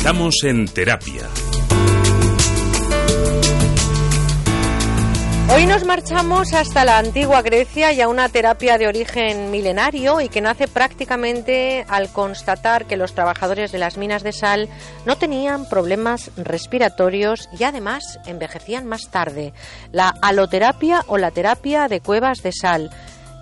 Estamos en terapia. Hoy nos marchamos hasta la antigua Grecia y a una terapia de origen milenario y que nace prácticamente al constatar que los trabajadores de las minas de sal no tenían problemas respiratorios y además envejecían más tarde. La aloterapia o la terapia de cuevas de sal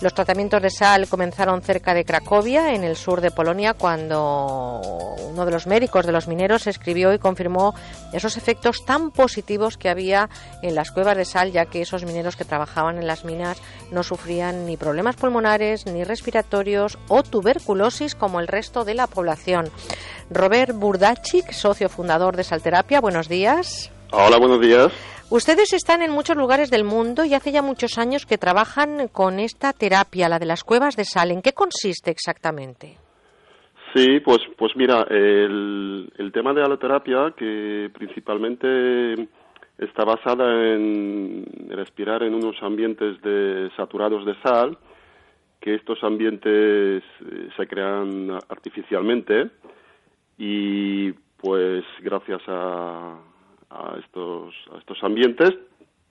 los tratamientos de sal comenzaron cerca de Cracovia, en el sur de Polonia, cuando uno de los médicos de los mineros escribió y confirmó esos efectos tan positivos que había en las cuevas de sal, ya que esos mineros que trabajaban en las minas no sufrían ni problemas pulmonares, ni respiratorios o tuberculosis como el resto de la población. Robert Burdachik, socio fundador de Salterapia, buenos días. Hola, buenos días. Ustedes están en muchos lugares del mundo y hace ya muchos años que trabajan con esta terapia, la de las cuevas de sal. ¿En qué consiste exactamente? Sí, pues, pues mira, el, tema de la terapia, que principalmente está basada en respirar en unos ambientes de, saturados de sal, que estos ambientes eh, se crean artificialmente y pues gracias a, a estos, a estos ambientes,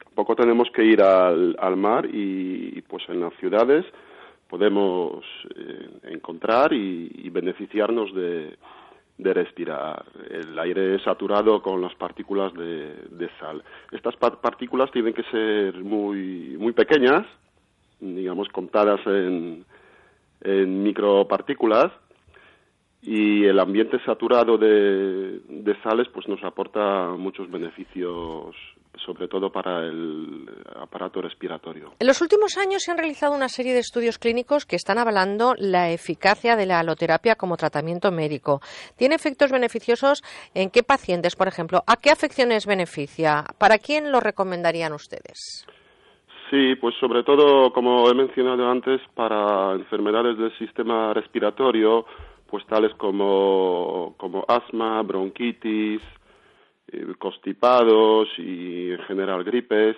tampoco tenemos que ir al, al mar y, pues en las ciudades podemos eh, encontrar y, beneficiarnos de, de, respirar el aire saturado con las partículas de, de sal. Estas partículas tienen que ser muy, muy pequeñas, digamos contadas en, en micropartículas, y el ambiente saturado de, sales pues nos aporta muchos beneficios sobre todo para el aparato respiratorio. En los últimos años se han realizado una serie de estudios clínicos que están avalando la eficacia de la aloterapia como tratamiento médico. ¿Tiene efectos beneficiosos en qué pacientes, por ejemplo? ¿A qué afecciones beneficia? ¿Para quién lo recomendarían ustedes? Sí, pues sobre todo, como he mencionado antes, para enfermedades del sistema respiratorio, pues tales como, como asma, bronquitis, eh, constipados y en general gripes,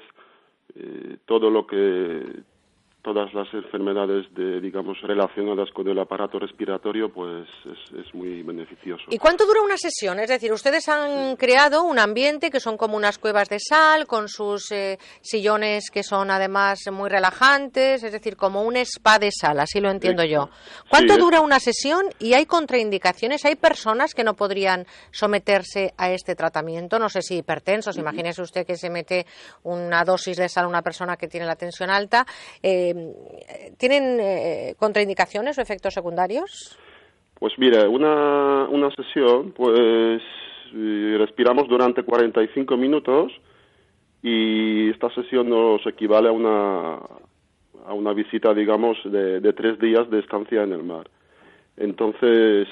eh, todo lo que todas las enfermedades de, digamos, relacionadas con el aparato respiratorio, pues es, muy beneficioso. ¿Y cuánto dura una sesión? Es decir, ustedes han creado un ambiente que son como unas cuevas de sal, con sus eh, sillones que son además muy relajantes, es decir, como un spa de sal, así lo entiendo yo. ¿Cuánto dura una sesión y hay contraindicaciones? ¿Hay personas que no podrían someterse a este tratamiento? No sé si hipertensos, imagínese usted que se mete una dosis de sal a una persona que tiene la tensión alta. Eh, eh, ¿tienen eh, contraindicaciones o efectos secundarios? Pues mira, una, una sesión, pues eh, respiramos durante 45 minutos y esta sesión nos equivale a una, a una visita, digamos, de, de tres días de estancia en el mar. Entonces,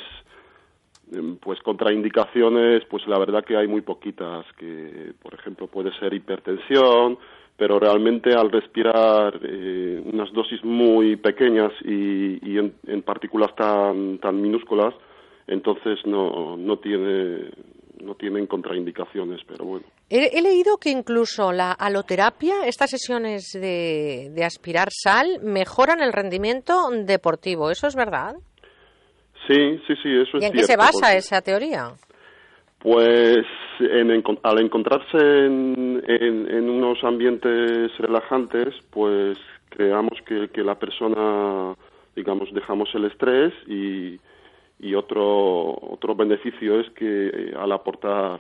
em, pues contraindicaciones, pues la verdad que hay muy poquitas, que por ejemplo puede ser hipertensión, pero realmente al respirar eh, unas dosis muy pequeñas y, en, partículas tan, tan minúsculas, entonces no, no tiene no tienen contraindicaciones, pero bueno. He, leído que incluso la aloterapia, estas sesiones de, de aspirar sal, mejoran el rendimiento deportivo. ¿Eso es verdad? Sí, sí, sí, eso es ¿Y en qué se basa esa teoría? Pues al encontrarse en, unos ambientes relajantes, pues creamos que, la persona, digamos, dejamos el estrés y, otro, otro beneficio es que eh, al aportar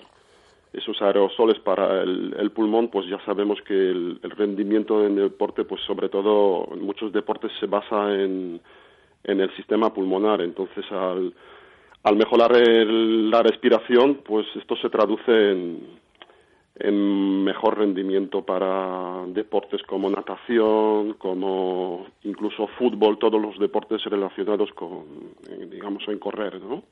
esos aerosoles para el, pulmón, pues ya sabemos que el, el, rendimiento en el deporte, pues sobre todo en muchos deportes se basa en, en el sistema pulmonar. Entonces, al, al mejorar la respiración, pues esto se traduce en, mejor rendimiento para deportes como natación, como incluso fútbol, todos los deportes relacionados con, digamos, en correr, ¿no?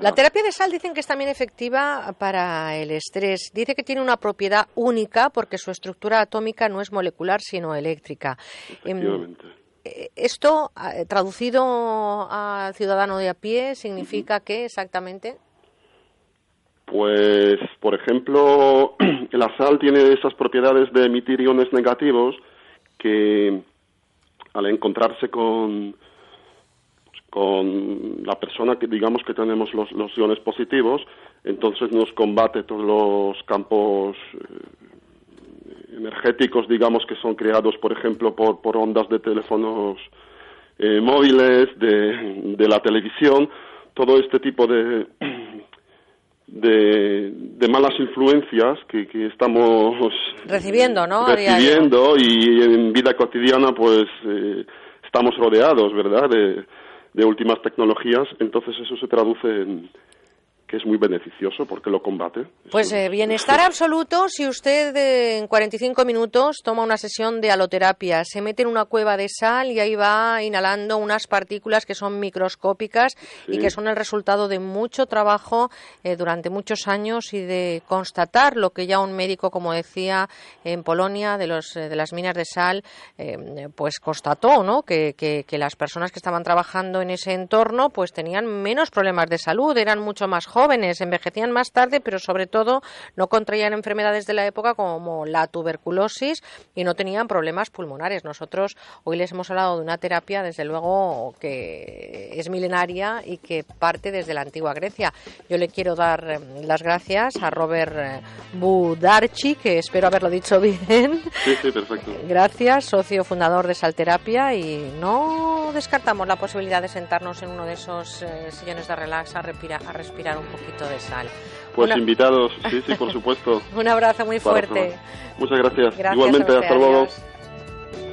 La terapia de sal dicen que es también efectiva para el estrés. Dice que tiene una propiedad única porque su estructura atómica no es molecular, sino eléctrica. Efectivamente. Eh, esto, eh, traducido al ciudadano de a pie, significa que exactamente. Pues, por ejemplo, la sal tiene esas propiedades de emitir iones negativos que al encontrarse con, con la persona que digamos que tenemos los, los iones positivos, entonces nos combate todos los campos eh, energéticos, digamos, que son creados, por ejemplo, por, por ondas de teléfonos eh, móviles, de, de la televisión, todo este tipo de, de, malas influencias que, que, estamos recibiendo, ¿no? Recibiendo y en vida cotidiana, pues eh, estamos rodeados, ¿verdad? De, de últimas tecnologías, entonces eso se traduce en, que es muy beneficioso porque lo combate. Pues eh, bienestar absoluto si usted eh, en 45 minutos toma una sesión de aloterapia, se mete en una cueva de sal y ahí va inhalando unas partículas que son microscópicas y que son el resultado de mucho trabajo eh, durante muchos años y de constatar lo que ya un médico, como decía en Polonia, de, los, de las minas de sal, pues constató ¿no? Que, que, que las personas que estaban trabajando en ese entorno pues tenían menos problemas de salud, eran mucho más jóvenes jóvenes, envejecían más tarde, pero sobre todo no contraían enfermedades de la época como la tuberculosis y no tenían problemas pulmonares. Nosotros hoy les hemos hablado de una terapia, desde luego, que es milenaria y que parte desde la antigua Grecia. Yo le quiero dar eh, las gracias a Robert eh, Budarchi, que espero haberlo dicho bien. Sí, sí, perfecto. Gracias, socio fundador de Salterapia y no descartamos la posibilidad de sentarnos en uno de esos eh, sillones de relax a respirar, a respirar un poquito de sal. Pues invitados, sí, sí, por supuesto. un abrazo muy fuerte. Muchas gracias. Igualmente, hasta luego.